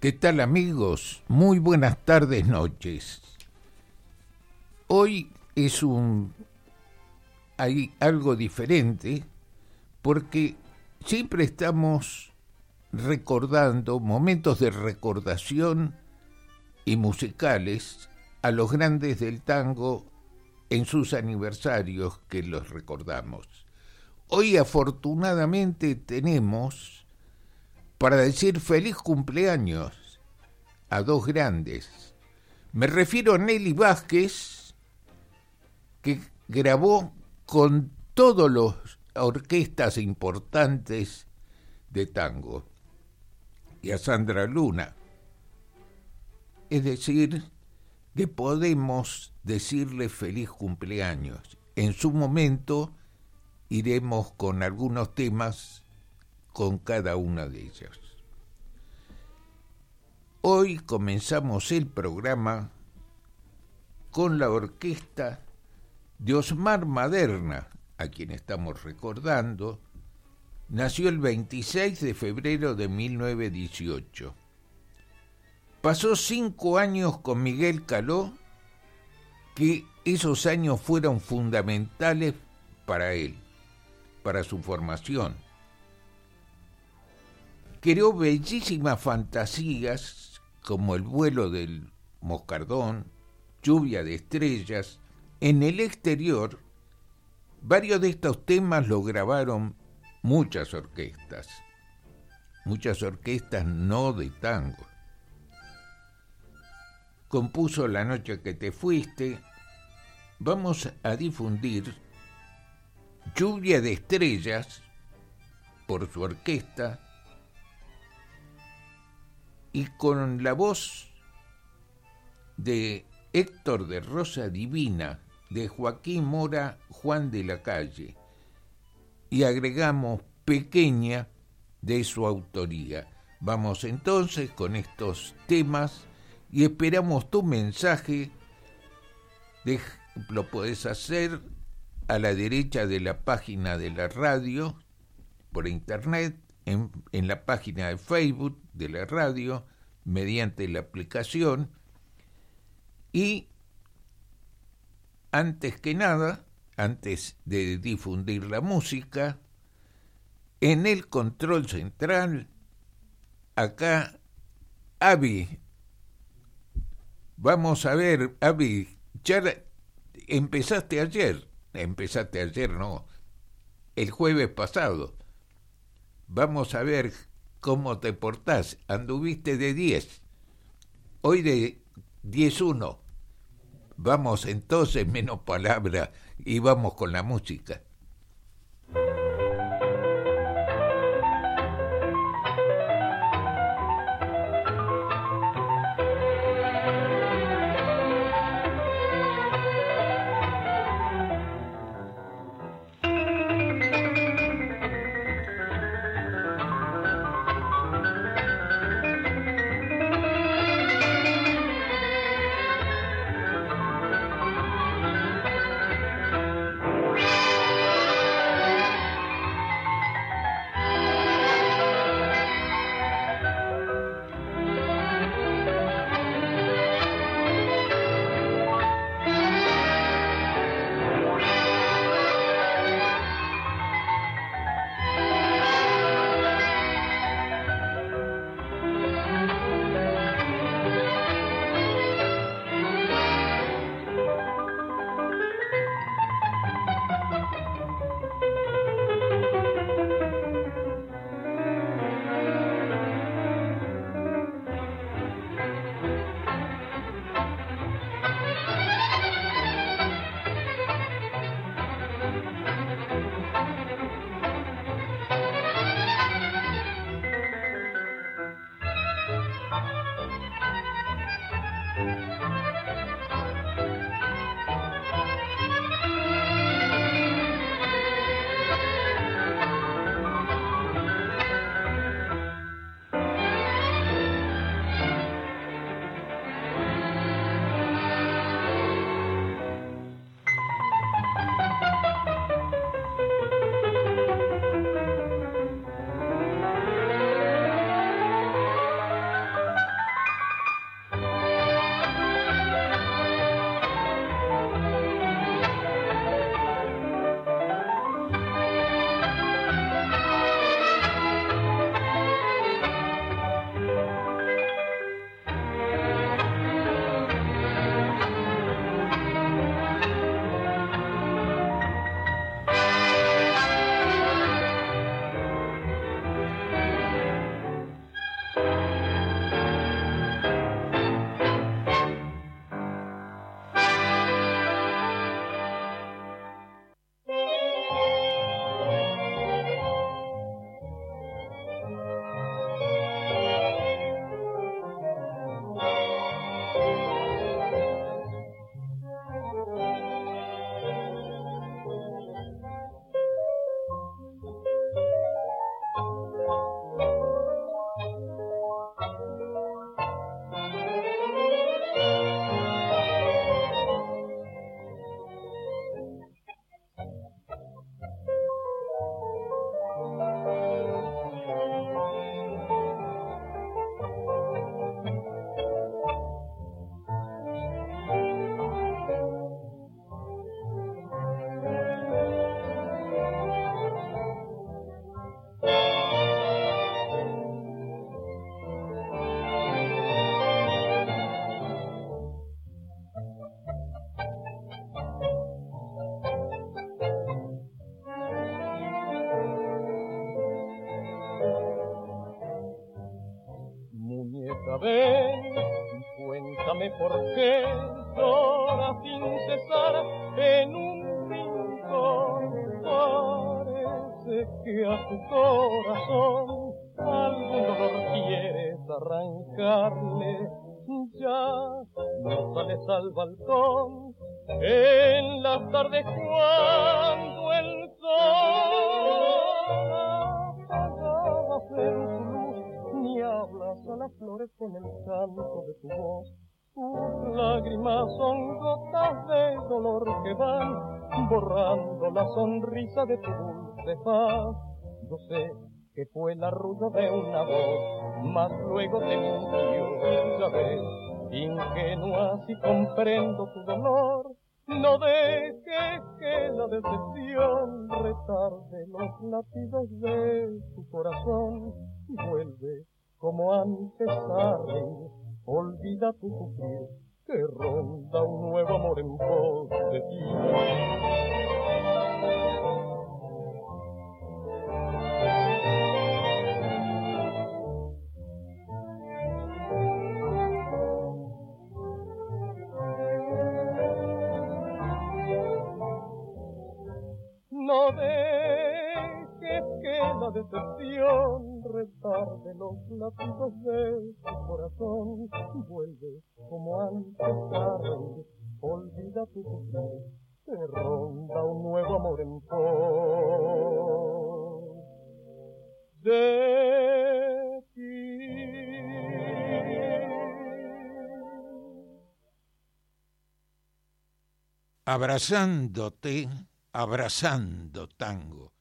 ¿Qué tal amigos? Muy buenas tardes, noches. Hoy es un hay algo diferente porque siempre estamos recordando momentos de recordación y musicales a los grandes del tango en sus aniversarios que los recordamos. Hoy afortunadamente tenemos para decir feliz cumpleaños a dos grandes. Me refiero a Nelly Vázquez, que grabó con todas las orquestas importantes de tango, y a Sandra Luna. Es decir, que podemos decirle feliz cumpleaños. En su momento iremos con algunos temas con cada una de ellas. Hoy comenzamos el programa con la orquesta de Osmar Maderna, a quien estamos recordando, nació el 26 de febrero de 1918. Pasó cinco años con Miguel Caló, que esos años fueron fundamentales para él, para su formación creó bellísimas fantasías como el vuelo del moscardón, lluvia de estrellas. En el exterior, varios de estos temas lo grabaron muchas orquestas, muchas orquestas no de tango. Compuso La noche que te fuiste. Vamos a difundir Lluvia de estrellas por su orquesta y con la voz de Héctor de Rosa Divina, de Joaquín Mora Juan de la Calle, y agregamos pequeña de su autoría. Vamos entonces con estos temas y esperamos tu mensaje. lo puedes hacer a la derecha de la página de la radio por internet en, la página de Facebook de la radio, mediante la aplicación, y antes que nada, antes de difundir la música, en el control central, acá, Avi, vamos a ver, Avi, ya empezaste ayer, empezaste ayer, no, el jueves pasado. Vamos a ver cómo te portás. Anduviste de 10. Hoy de 10-1. Vamos entonces, menos palabra, y vamos con la música. Ven, cuéntame por qué llora sin cesar en un rincón. Parece que a tu corazón algún dolor quieres arrancarle. Ya no sales al balcón en las tardes cuando lágrimas son gotas de dolor que van borrando la sonrisa de tu dulce paz. Yo sé que fue el arrullo de una voz, mas luego te mintió, ya ves, ingenua si comprendo tu dolor. No dejes que la decepción retarde los latidos de tu corazón y vuelve como antes a Olvida tu sufrir que ronda un nuevo amor en pos de ti. La decepción retarde los latidos de tu corazón. Vuelve como antes tarde, olvida tu sufrir, te ronda un nuevo amor en pos de ti. Abrazándote abrazando tango.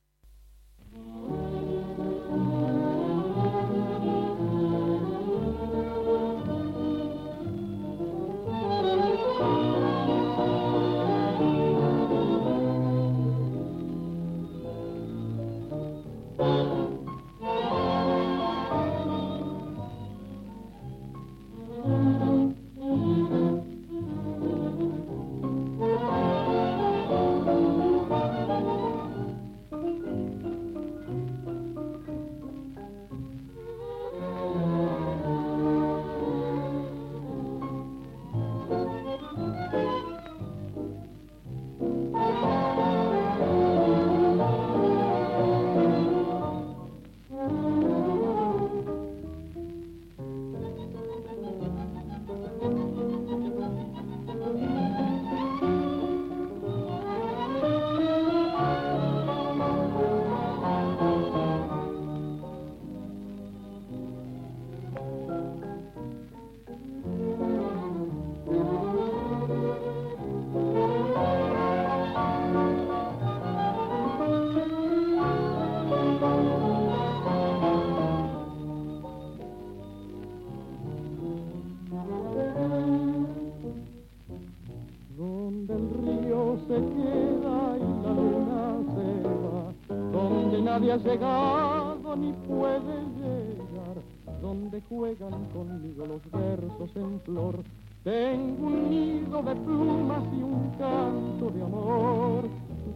De plumas y un canto de amor,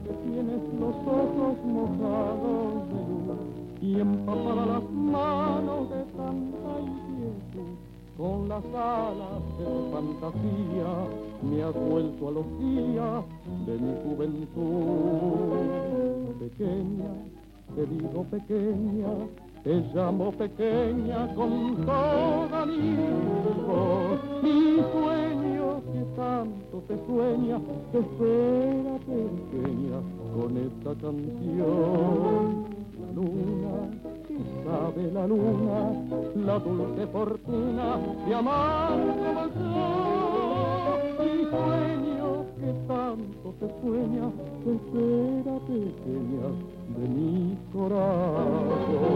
que tienes los ojos mojados de luz y empapadas las manos de tanta inquietud. Con las alas de tu fantasía me has vuelto a los días de mi juventud. Pequeña, te digo pequeña, te llamo pequeña con toda mi voz. Mi sueño que tanto te sueña, te espera pequeña con esta canción. La luna, que sabe la luna, la dulce fortuna de amar como. Mi sueño que tanto te sueña, te espera pequeña de mi corazón.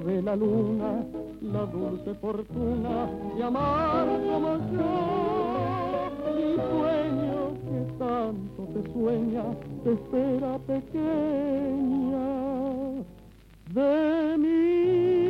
Sabe la luna, la dulce fortuna de amar como yo, mi sueño que tanto te sueña, te espera pequeña de mí.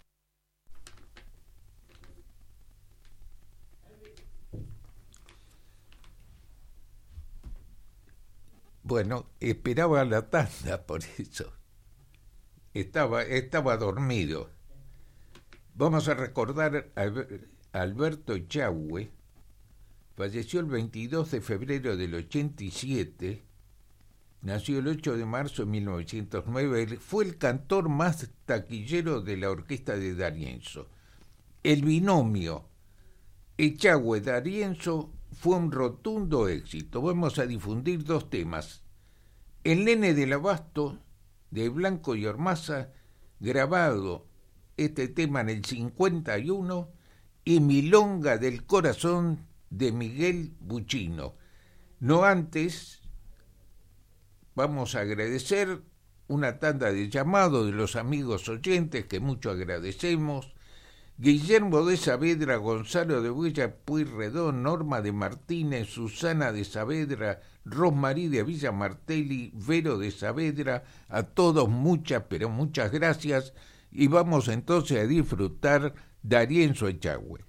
Bueno, esperaba la tanda por eso. Estaba, estaba dormido. Vamos a recordar a Alberto Chahue, falleció el 22 de febrero del 87, nació el 8 de marzo de 1909, fue el cantor más taquillero de la orquesta de Darienzo. El binomio Echagüe-Darienzo fue un rotundo éxito. Vamos a difundir dos temas. El nene del abasto de Blanco y Ormaza, grabado este tema en el 51, y Milonga del Corazón de Miguel Buchino. No antes, vamos a agradecer una tanda de llamados de los amigos oyentes que mucho agradecemos Guillermo de Saavedra, Gonzalo de Huella Puyredón, Norma de Martínez, Susana de Saavedra, Rosmarí de Villa Martelli, Vero de Saavedra, a todos muchas, pero muchas gracias y vamos entonces a disfrutar Darienzo Echagüe.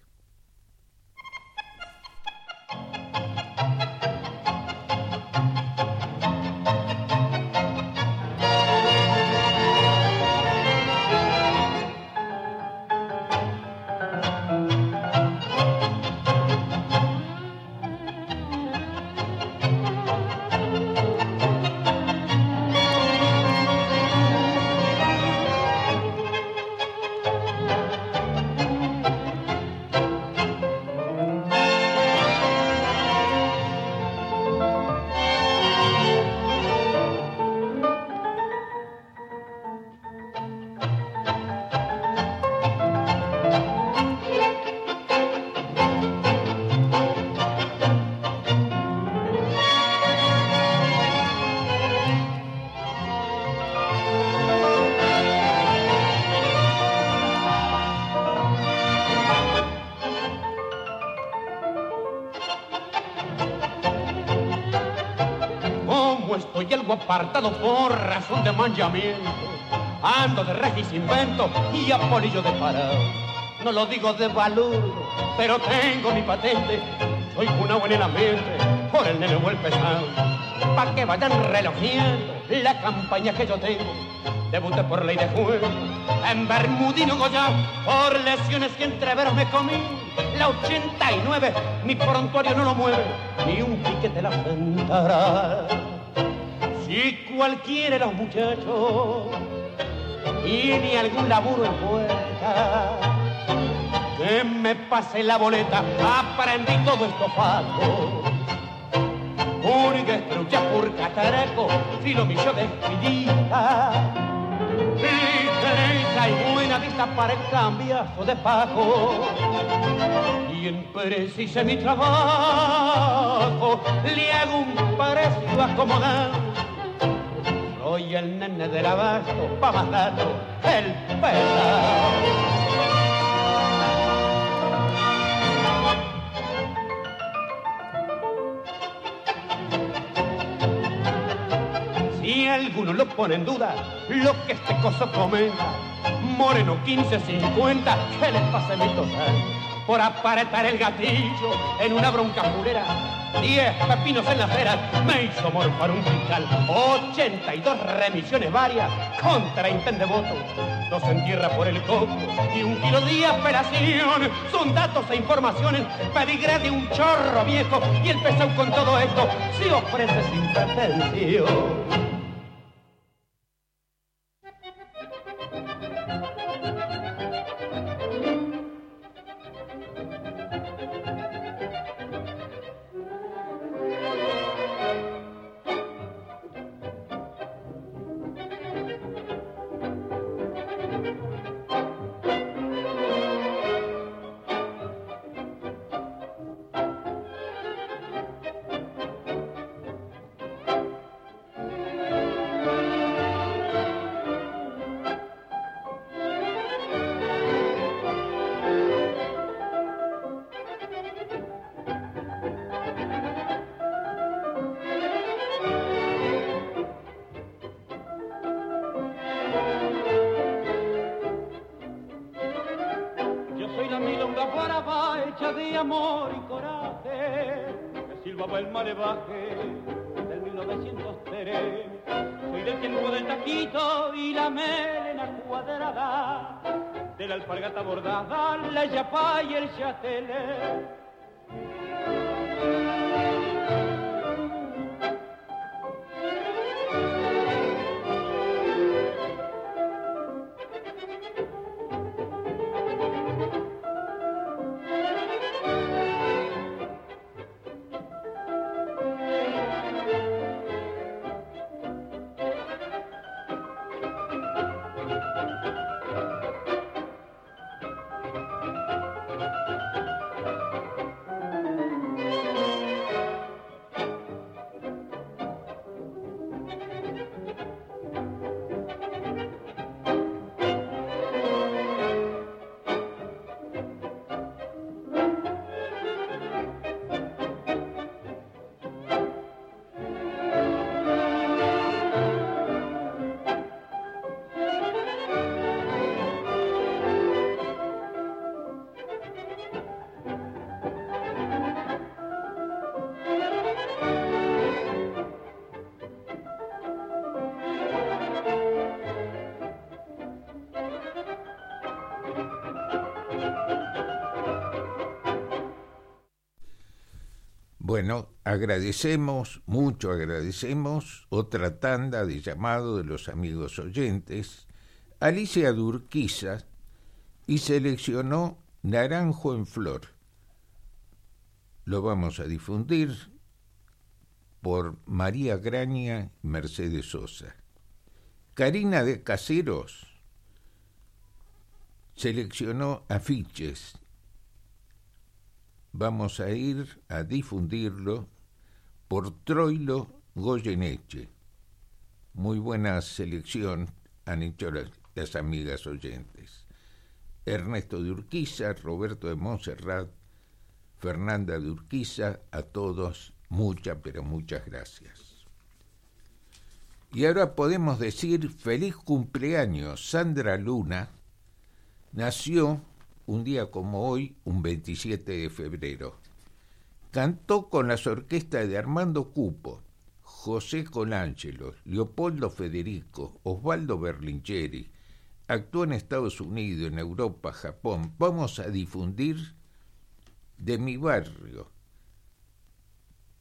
Apartado por razón de manchamiento. Ando de regis invento y a polillo de parado. No lo digo de valor, pero tengo mi patente. Soy una buena en la mente por el nene el pesado. Pa' que vayan relojiendo la campaña que yo tengo. Debuté por ley de juego en Bermudino Goya por lesiones que entreveros me comí. La 89, mi prontuario no lo mueve, ni un piquete la sentará y cualquiera de los muchachos y ni algún laburo en puerta que me pase la boleta aprendí todo esto fato única estrucha por cataraco filo millo de espinita y y buena vista para el cambiazo de paco. Quien precise mi trabajo le hago un parecido acomodado soy el nene del abasto, pa' mandarlo el pesado. Si alguno lo pone en duda, lo que este coso comenta, Moreno 1550, que le pase mi total por apretar el gatillo en una bronca fulera 10 pepinos en las veras, me hizo morfar un fiscal, 82 remisiones varias contra intende voto, dos en tierra por el coco y un kilo de operación. Son datos e informaciones, pedigré de un chorro viejo y el pesado con todo esto se ofrece sin pretensión. Bueno, agradecemos, mucho agradecemos, otra tanda de llamado de los amigos oyentes, Alicia Durquiza, y seleccionó Naranjo en Flor. Lo vamos a difundir por María Graña Mercedes Sosa. Karina de Caseros seleccionó afiches vamos a ir a difundirlo por Troilo Goyeneche. Muy buena selección han hecho las, amigas oyentes. Ernesto de Urquiza, Roberto de Montserrat, Fernanda de Urquiza, a todos muchas, pero muchas gracias. Y ahora podemos decir feliz cumpleaños. Sandra Luna nació un día como hoy, un 27 de febrero. Cantó con las orquestas de Armando Cupo, José Colangelo, Leopoldo Federico, Osvaldo Berlingeri. Actuó en Estados Unidos, en Europa, Japón. Vamos a difundir de mi barrio,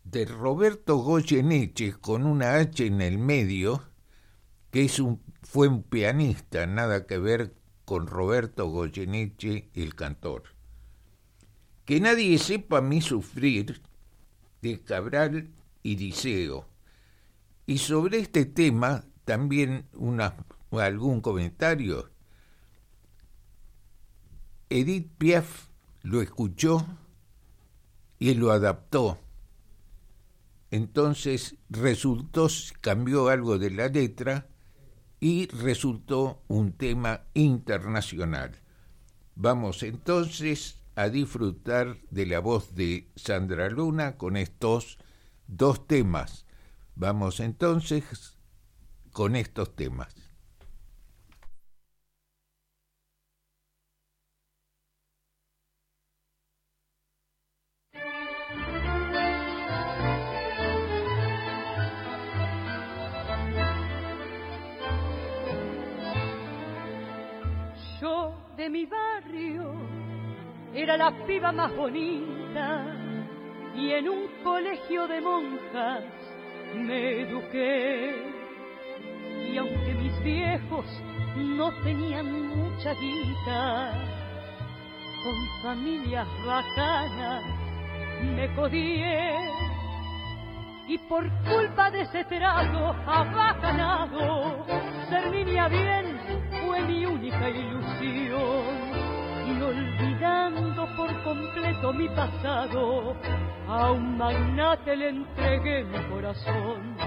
de Roberto Goyeneche con una H en el medio, que es un, fue un pianista, nada que ver con Roberto Goyeneche, el cantor. Que nadie sepa mi sufrir de Cabral y Diceo. Y sobre este tema también una, algún comentario. Edith Piaf lo escuchó y lo adaptó. Entonces resultó, cambió algo de la letra y resultó un tema internacional. Vamos entonces a disfrutar de la voz de Sandra Luna con estos dos temas. Vamos entonces con estos temas. De mi barrio era la piba más bonita y en un colegio de monjas me eduqué. Y aunque mis viejos no tenían mucha guita, con familias bacanas me codié. Y por culpa de ese trago abacanado, ser bien fue mi única ilusión. Y olvidando por completo mi pasado, a un magnate le entregué mi corazón.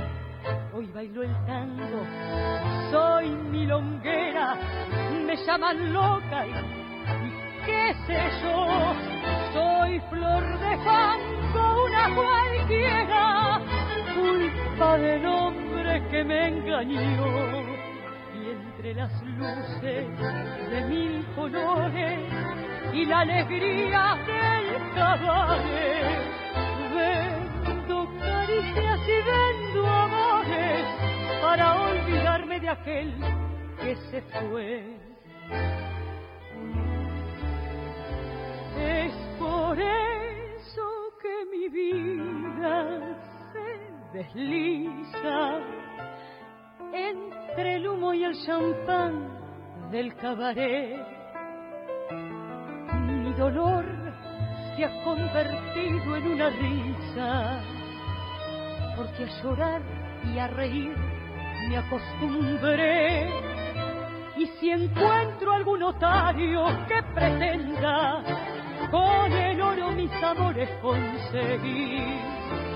Hoy bailo el tango, soy milonguera, me llaman loca y, y qué sé yo, soy flor de fango, una cualquiera, culpa del hombre que me engañó y entre las luces de mil colores y la alegría del cabaret. Vendo caricias y vendo amores para olvidarme de aquel que se fue. Es por eso que mi vida desliza entre el humo y el champán del cabaret. Mi dolor se ha convertido en una risa, porque a llorar y a reír me acostumbré. Y si encuentro algún otario que pretenda con el oro mis amores conseguir,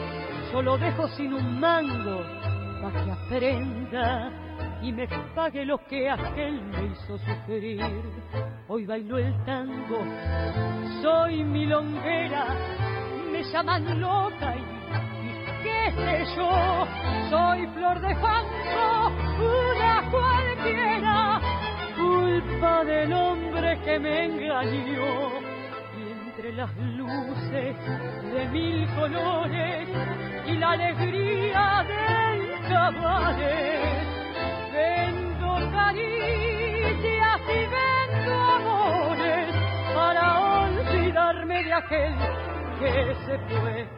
yo lo dejo sin un mango para que aprenda y me pague lo que aquel me hizo sufrir. Hoy bailo el tango, soy milonguera, me llaman loca y, qué sé yo, soy flor de fango, una cualquiera, culpa del hombre que me engañó. Las luces de mil colores y la alegría del cabaret. Vendo caricias y vendo amores para olvidarme de aquel que se fue.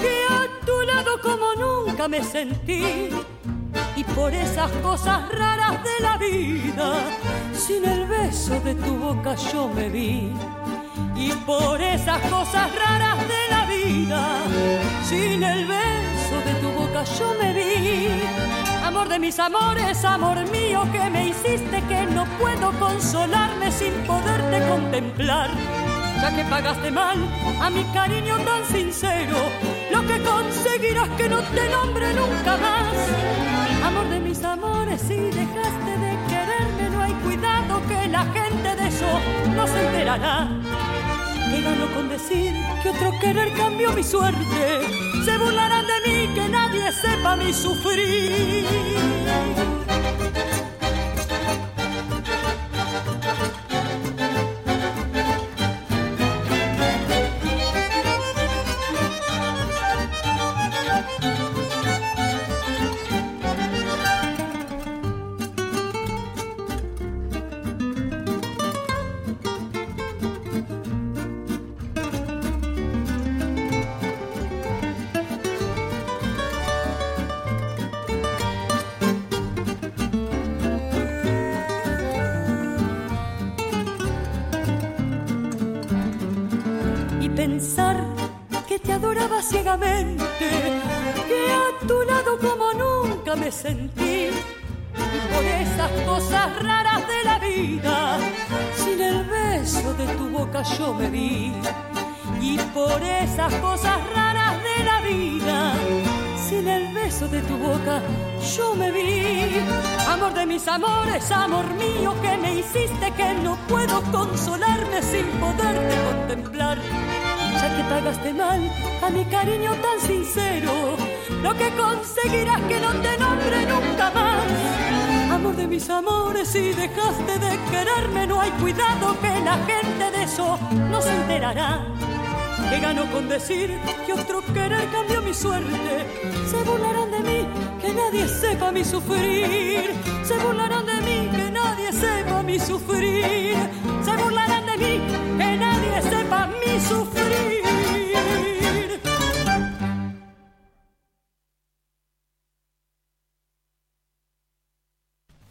que a tu lado como nunca me sentí y por esas cosas raras de la vida, sin el beso de tu boca yo me vi. Y por esas cosas raras de la vida, sin el beso de tu boca yo me vi. Amor de mis amores, amor mío que me hiciste que no puedo consolarme sin poderte contemplar. Ya que pagaste mal a mi cariño tan sincero, que conseguirás que no te nombre nunca más. Amor de mis amores, si dejaste de quererme, no hay cuidado que la gente de eso no se enterará. Que gano con decir que otro querer cambió mi suerte. Se burlarán de mí, que nadie sepa mi sufrir. Por esas cosas raras de la vida, sin el beso de tu boca yo me vi. Y por esas cosas raras de la vida, sin el beso de tu boca yo me vi. Amor de mis amores, amor mío que me hiciste que no puedo consolarme sin poderte contemplar ya que pagaste mal a mi cariño tan sincero, lo que conseguirás que no te nombre nunca más. Amor de mis amores, si dejaste de quererme, no hay cuidado que la gente de eso no se enterará. Que gano con decir que otro querer cambió mi suerte. Se burlarán de mí, que nadie sepa mi sufrir. Se burlarán de mí, que nadie sepa mi sufrir. Se burlarán de mí, que nadie sepa mi sufrir.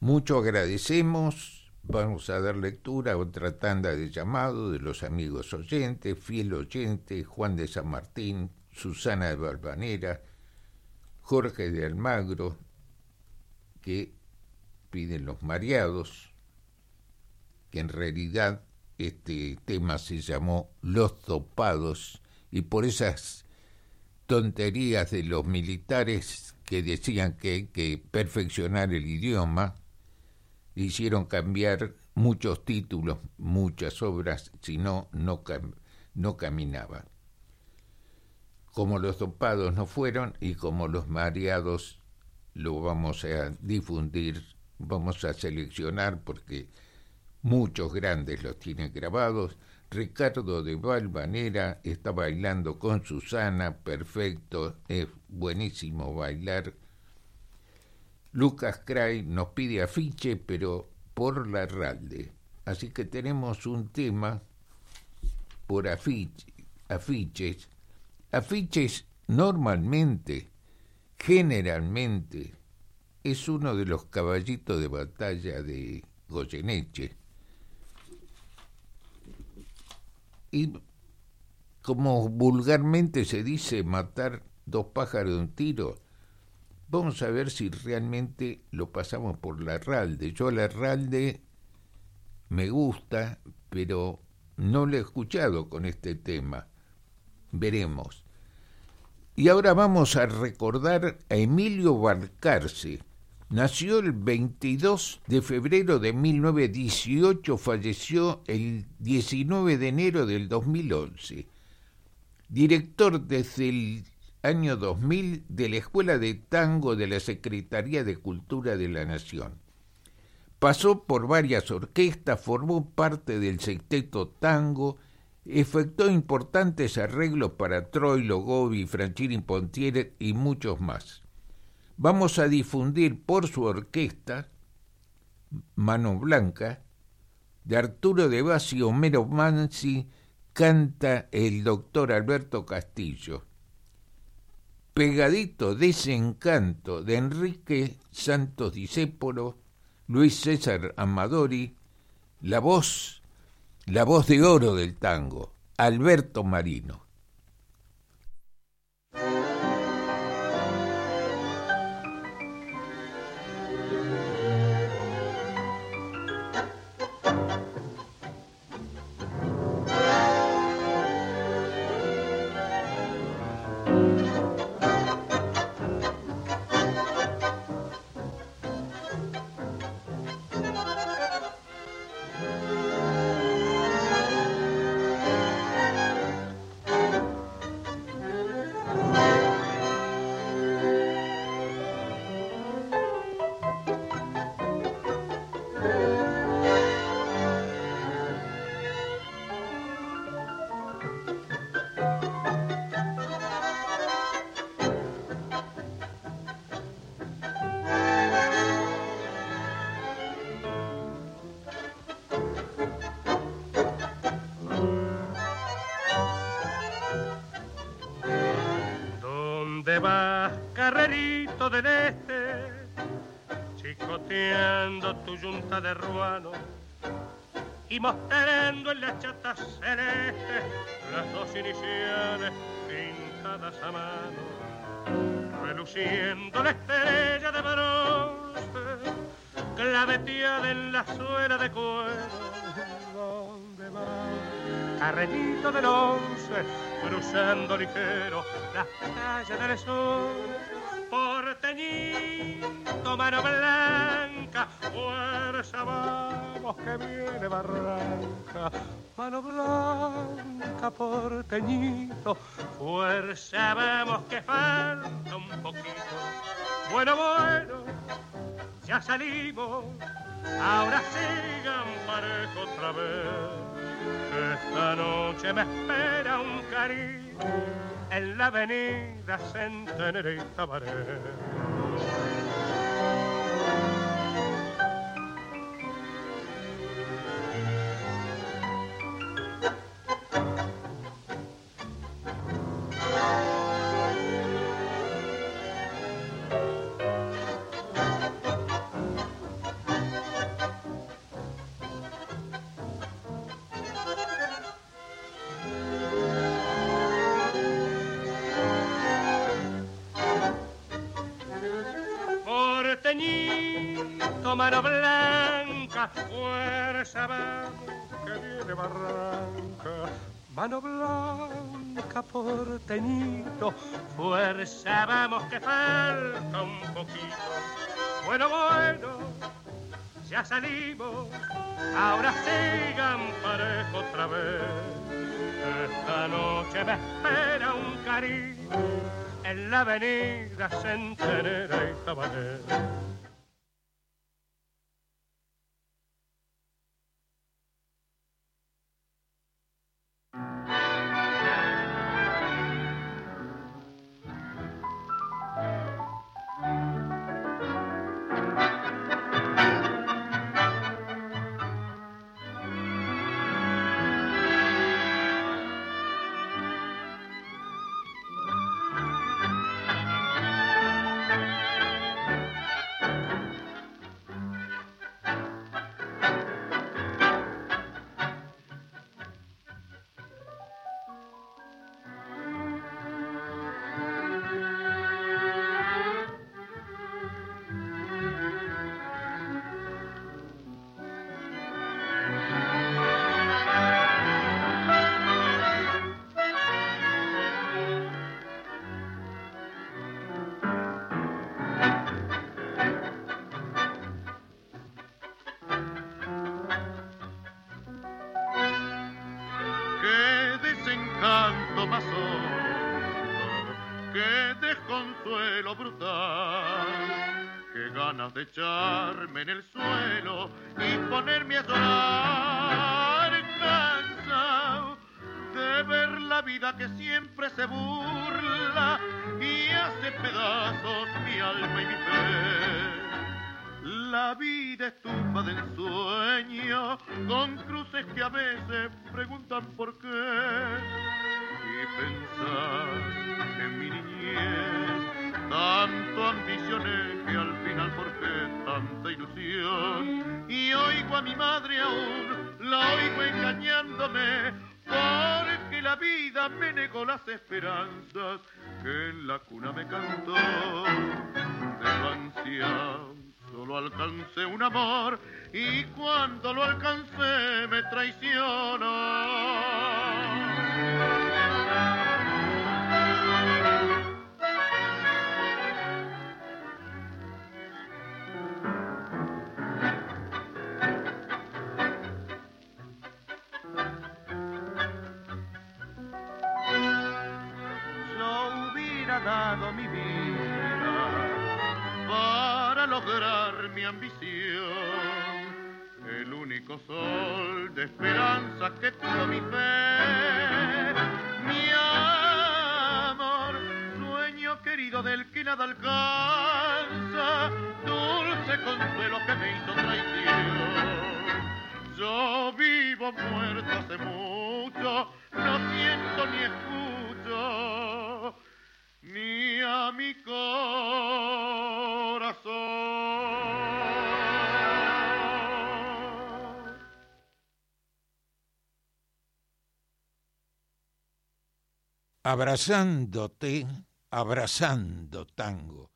mucho agradecemos. Vamos a dar lectura a otra tanda de llamados de los amigos oyentes, fiel oyente, Juan de San Martín, Susana de Balvanera, Jorge de Almagro, que piden los mareados, que en realidad este tema se llamó Los Topados, y por esas tonterías de los militares que decían que hay que perfeccionar el idioma, hicieron cambiar muchos títulos, muchas obras, si no, no, no caminaba. Como los topados no fueron y como los mareados lo vamos a difundir, vamos a seleccionar porque muchos grandes los tienen grabados. Ricardo de Valvanera está bailando con Susana, perfecto, es buenísimo bailar. Lucas Cray nos pide afiche, pero por la RALDE. Así que tenemos un tema por afiche, afiches. Afiches normalmente, generalmente, es uno de los caballitos de batalla de Goyeneche. Y como vulgarmente se dice matar dos pájaros de un tiro, vamos a ver si realmente lo pasamos por la RALDE. Yo la RALDE me gusta, pero no lo he escuchado con este tema. Veremos. Y ahora vamos a recordar a Emilio Balcarce. Nació el 22 de febrero de 1918, falleció el 19 de enero del 2011. Director desde el año 2000 de la Escuela de Tango de la Secretaría de Cultura de la Nación. Pasó por varias orquestas, formó parte del sexteto tango, efectuó importantes arreglos para Troilo Gobi, Franchini Pontier y muchos más. Vamos a difundir por su orquesta Mano Blanca, de Arturo de Basi y Homero Mansi, canta el doctor Alberto Castillo pegadito desencanto de Enrique Santos Discépolo, Luis César Amadori, la voz, la voz de oro del tango, Alberto Marino. De ruano y mostrando en la chata celeste las dos iniciales pintadas a mano, reluciendo la estrella de bronce, claveteada en la suela de cuero. ¿Dónde va? Carretito del once, cruzando ligero las calles del sur, mano blanca, fuerza vamos que viene barranca, mano blanca, porteñito, fuerza vamos que falta un poquito, bueno, bueno, ya salimos, ahora sigan parejo otra vez. Esta noche me espera un cariño en la avenida Centenera y Tabaré. Mano blanca, fuerza vamos que viene barranca. Mano blanca, porteñito, fuerza vamos que falta un poquito. Bueno, bueno, ya salimos, ahora sigan parejo otra vez. Esta noche me espera un cariño en la avenida Centenera y Tabané. En el suelo y ponerme a llorar cansado de ver la vida que siempre se burla que en la cuna me cantó. De solo alcancé un amor y cuando lo alcancé me traicionó. Vivo muerto hace mucho, no siento ni escucho ni a mi corazón. Abrazándote, abrazando tango.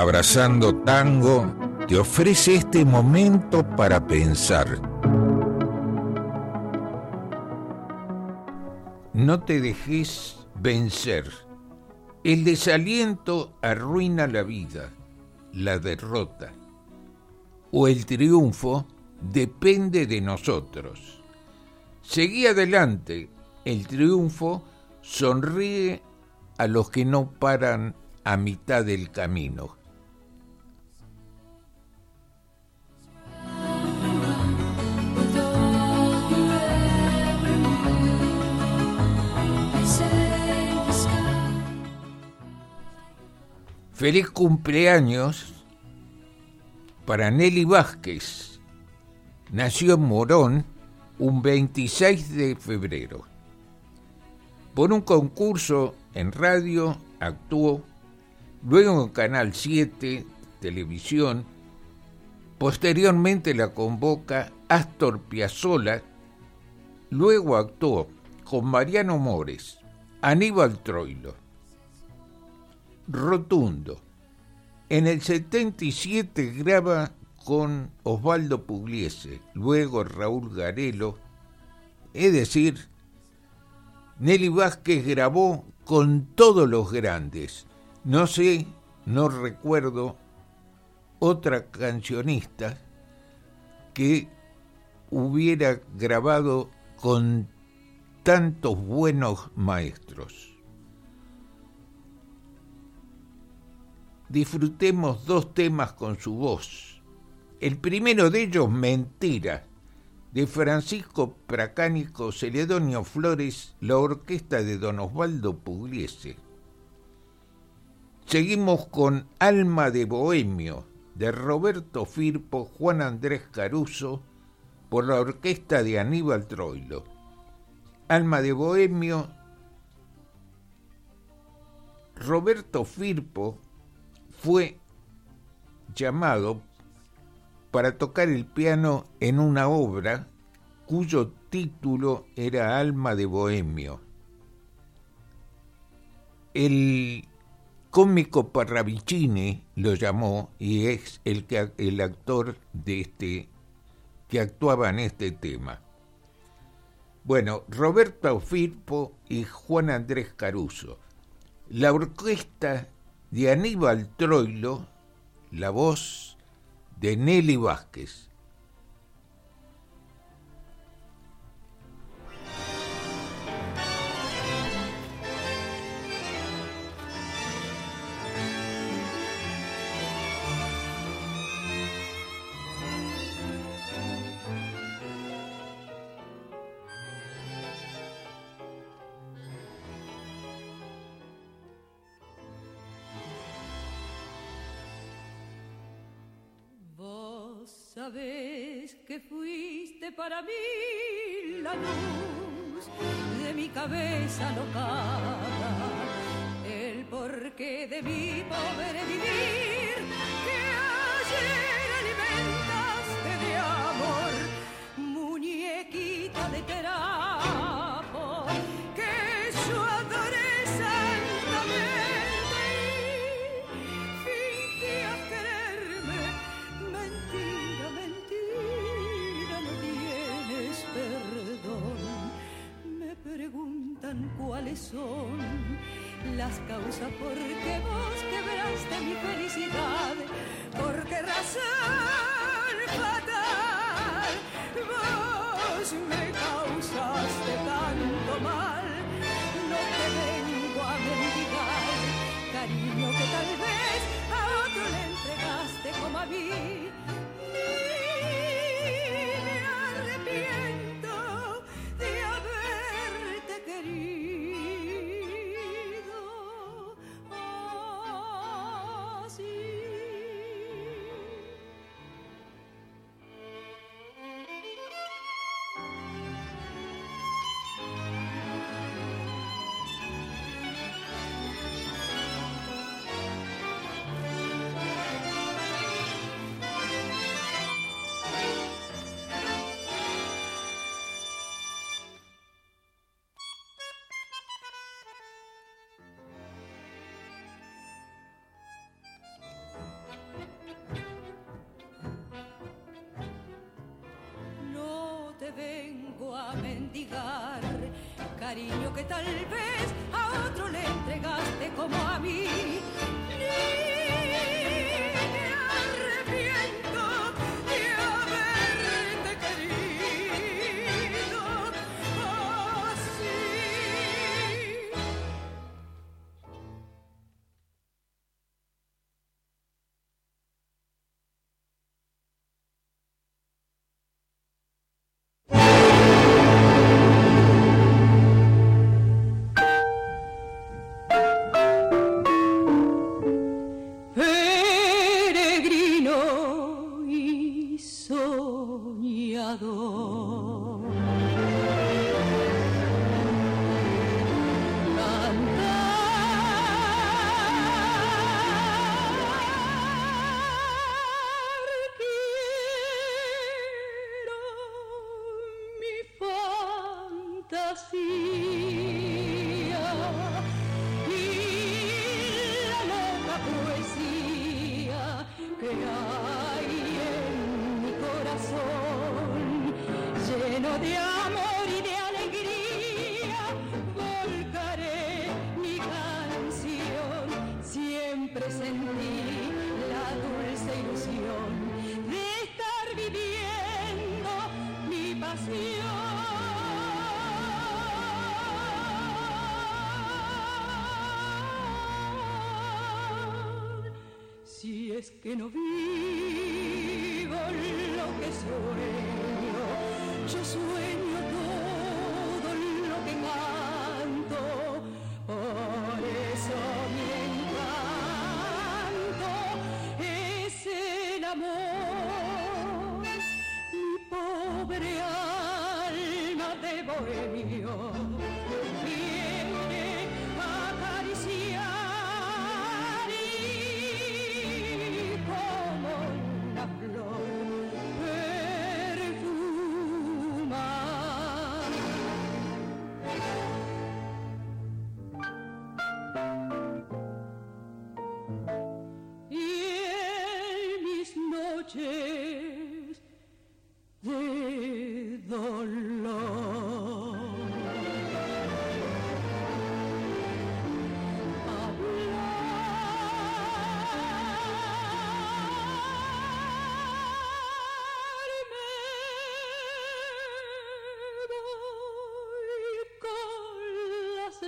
Abrazando Tango te ofrece este momento para pensar. No te dejes vencer. El desaliento arruina la vida, la derrota. O el triunfo depende de nosotros. Seguí adelante. El triunfo sonríe a los que no paran a mitad del camino. Feliz cumpleaños para Nelly Vázquez. Nació en Morón un 26 de febrero. Por un concurso en radio actuó, luego en Canal 7, televisión, posteriormente la convoca Astor Piazzolla, luego actuó con Mariano Mores, Aníbal Troilo, Rotundo. En el 77 graba con Osvaldo Pugliese, luego Raúl Garelo, es decir, Nelly Vázquez grabó con todos los grandes. No sé, no recuerdo otra cancionista que hubiera grabado con tantos buenos maestros. Disfrutemos dos temas con su voz. El primero de ellos, Mentira, de Francisco Pracánico Celedonio Flores, la orquesta de Don Osvaldo Pugliese. Seguimos con Alma de Bohemio, de Roberto Firpo, Juan Andrés Caruso, por la orquesta de Aníbal Troilo. Alma de Bohemio, Roberto Firpo fue llamado para tocar el piano en una obra cuyo título era Alma de Bohemio. El cómico Parravicini lo llamó y es el, que, el actor de este que actuaba en este tema. Bueno, Roberto Firpo y Juan Andrés Caruso. La orquesta de Aníbal Troilo, la voz de Nelly Vázquez. vengo a mendigar. Cariño que tal vez a otro le entregaste como a mí. Que no vivo lo que sueño, yo sueño todo lo que canto, por eso mi encanto. Es el amor, mi pobre alma de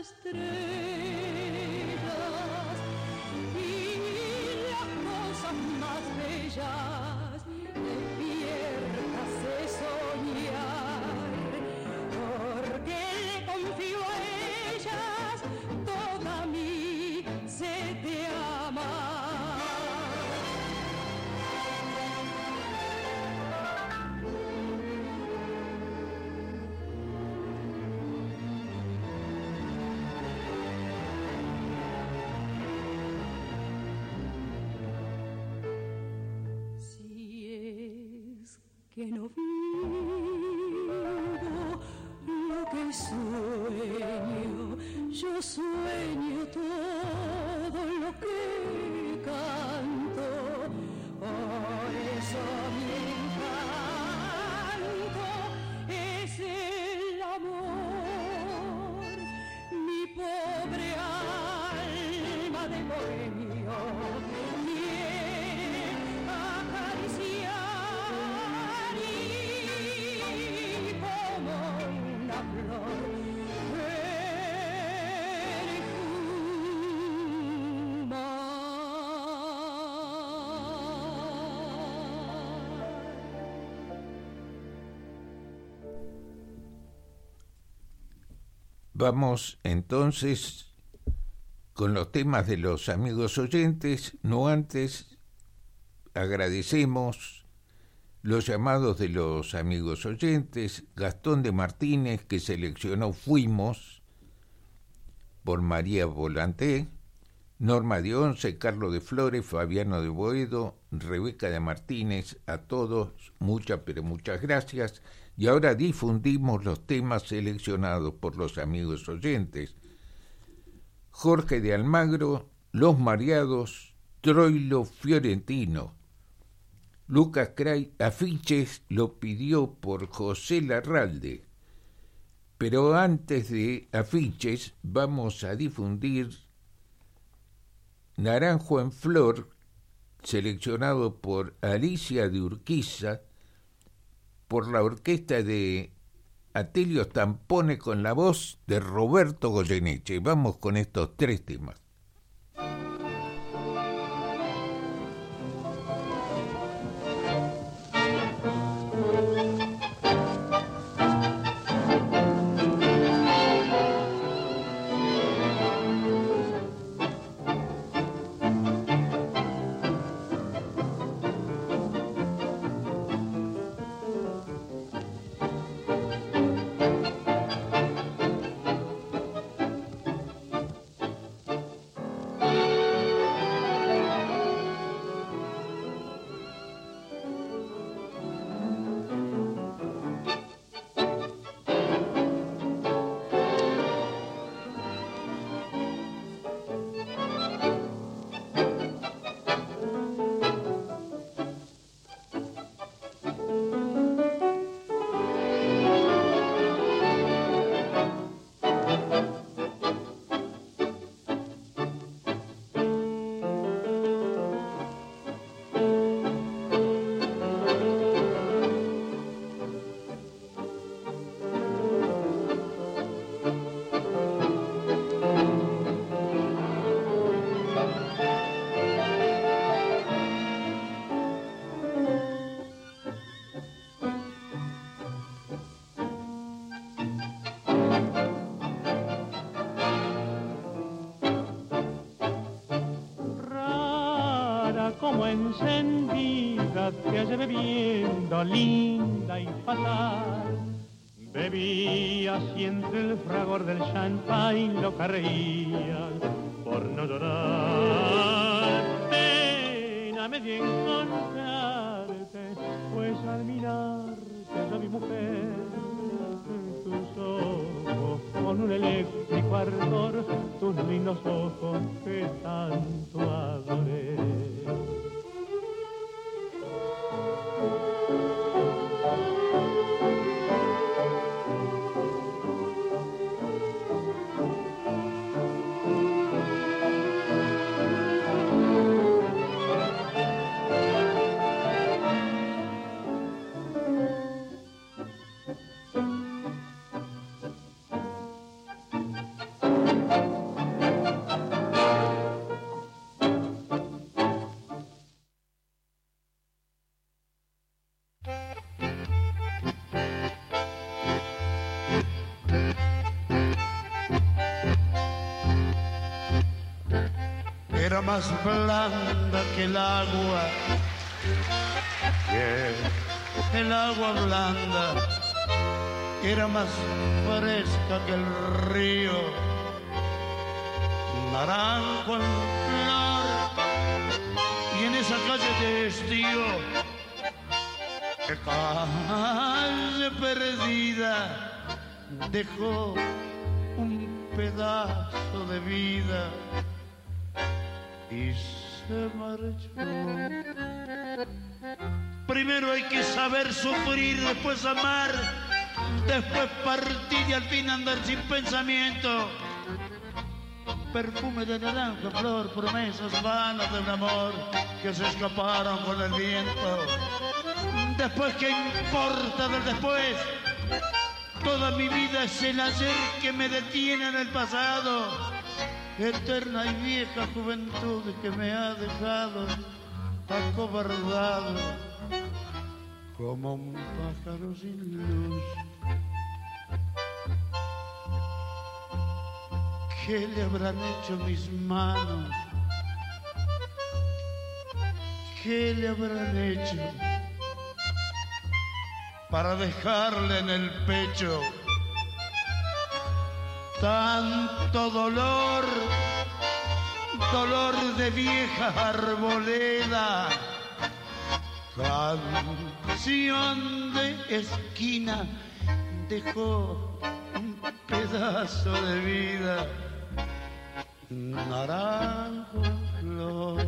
bohemio. Que no vivo lo que sueño, yo sueño todo Vamos entonces con los temas de los amigos oyentes, no antes agradecemos los llamados de los amigos oyentes, Gastón de Martínez que seleccionó Fuimos por María Volanté, Norma de Once, Carlos de Flores, Fabiano de Boedo, Rebeca de Martínez, a todos muchas pero muchas gracias y ahora difundimos los temas seleccionados por los amigos oyentes. Jorge de Almagro, Los Mareados, Troilo Fiorentino. Lucas Cray, afiches lo pidió por José Larralde. Pero antes de afiches vamos a difundir Naranjo en Flor, seleccionado por Alicia de Urquiza, por la orquesta de Atelio Tampone con la voz de Roberto Goyeneche. Vamos con estos tres temas. Bebiendo linda y fatal. Bebía y entre el fragor del champagne lo reían por no llorar. Pena me dio encontrarte, pues al mirarte yo mi mujer tus ojos con un eléctrico ardor, tus lindos ojos que tanto adoré. Más blanda que el agua, que el agua blanda era más fresca que el río, naranjo en flor, y en esa calle de estío, que calle perdida dejó un pedazo de vida y se marchó. Primero hay que saber sufrir, después amar, después partir y al fin andar sin pensamiento. Perfume de naranja, flor, promesas vanas de un amor que se escaparon con el viento. Después, ¿qué importa del después? Toda mi vida es el ayer que me detiene en el pasado eterna y vieja juventud que me ha dejado acobardado como un pájaro sin luz. ¿Qué le habrán hecho mis manos? ¿Qué le habrán hecho para dejarle en el pecho? Tanto dolor, dolor de vieja arboleda, canción de esquina dejó un pedazo de vida, naranjo flor.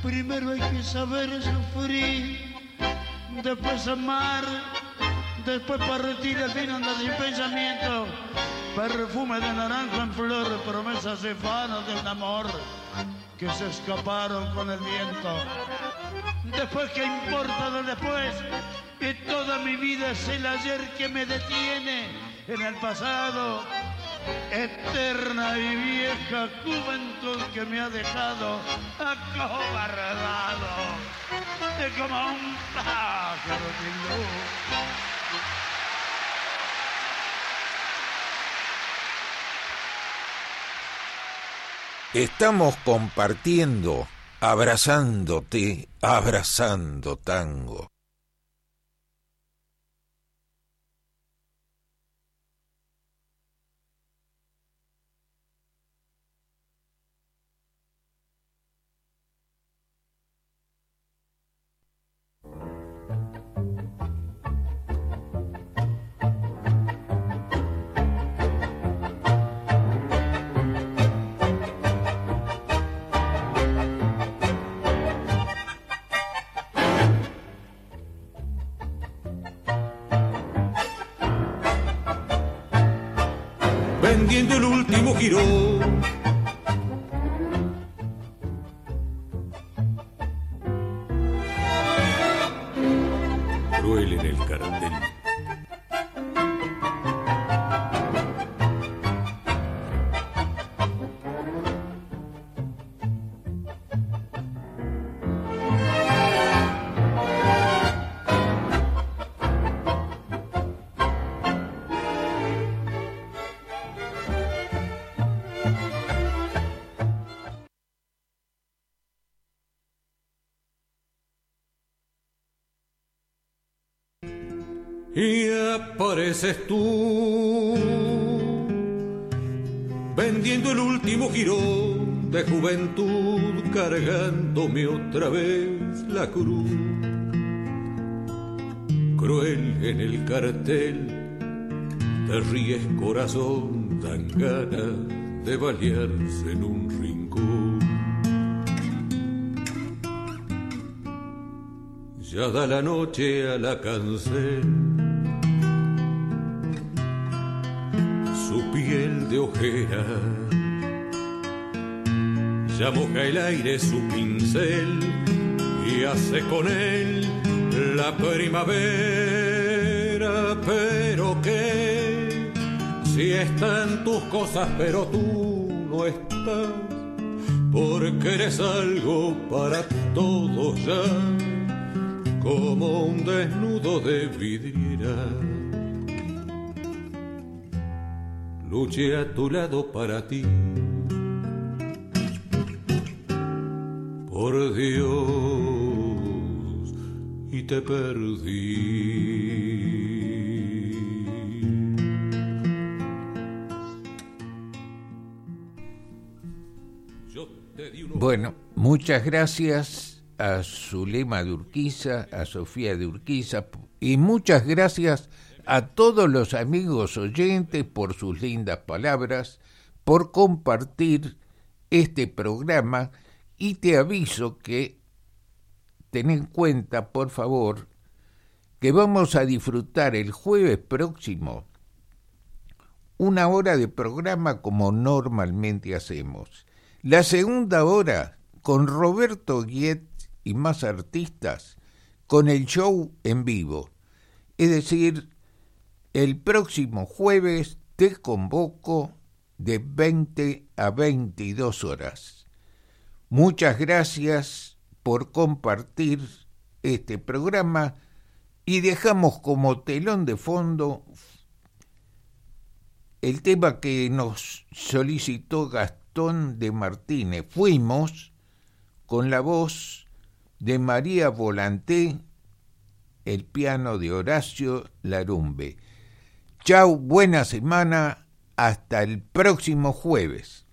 Primero hay que saber sufrir, después amar Después partir el vino anda sin pensamiento. Perfume de naranja en flor, promesas de fanos de un amor que se escaparon con el viento. Después, ¿qué importa de después? Que toda mi vida es el ayer que me detiene en el pasado. Eterna y vieja juventud que me ha dejado acobardado. Es como un pájaro sin luz. Estamos compartiendo, abrazándote, abrazando tango. El apareces tú vendiendo el último girón de juventud, cargándome otra vez la cruz. Cruel en el cartel, te ríes corazón, dan ganas de balearse en un rincón. Ya da la noche a la cancel piel de ojera. Ya moja el aire su pincel y hace con él la primavera. Pero que si están tus cosas, pero tú no estás, porque eres algo para todos ya como un desnudo de vidriera. Luché a tu lado para ti. Por Dios, y te perdí. Bueno, muchas gracias a Zulema de Urquiza, a Sofía de Urquiza y muchas gracias a todos los amigos oyentes por sus lindas palabras, por compartir este programa y te aviso que ten en cuenta, por favor, que vamos a disfrutar el jueves próximo una hora de programa como normalmente hacemos. La segunda hora con Roberto Guiet y más artistas con el show en vivo. Es decir, el próximo jueves te convoco de 20 a 22 horas. Muchas gracias por compartir este programa y dejamos como telón de fondo el tema que nos solicitó Gastón de Martínez. Fuimos con la voz de María Volanté, el piano de Horacio Larumbe. Chau, buena semana, hasta el próximo jueves.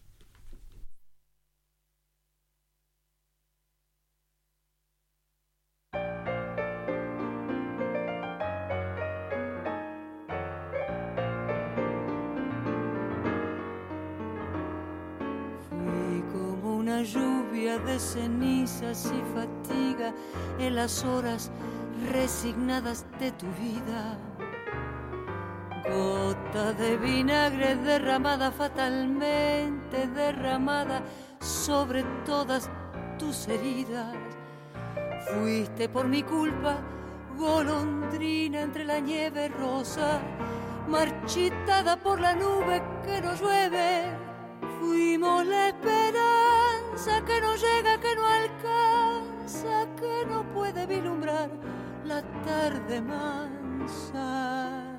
Lluvia de cenizas y fatiga en las horas resignadas de tu vida. Gota de vinagre derramada fatalmente, derramada sobre todas tus heridas. Fuiste por mi culpa, golondrina entre la nieve rosa, marchitada por la nube que nos llueve. Fuimos la esperanza que no llega, que no alcanza, que no puede vislumbrar la tarde mansa.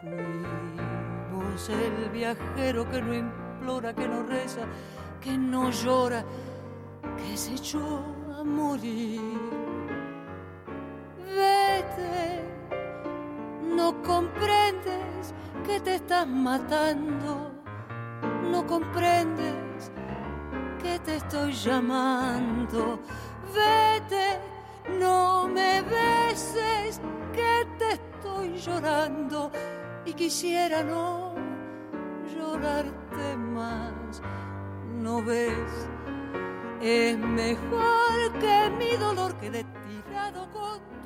Fuimos el viajero que no implora, que no reza, que no llora, que se echó a morir. Vete, no comprendes que te estás matando, no comprendes que te estoy llamando. Vete, no me beses, que te estoy llorando y quisiera no llorarte más. No ves, es mejor que mi dolor quede tirado con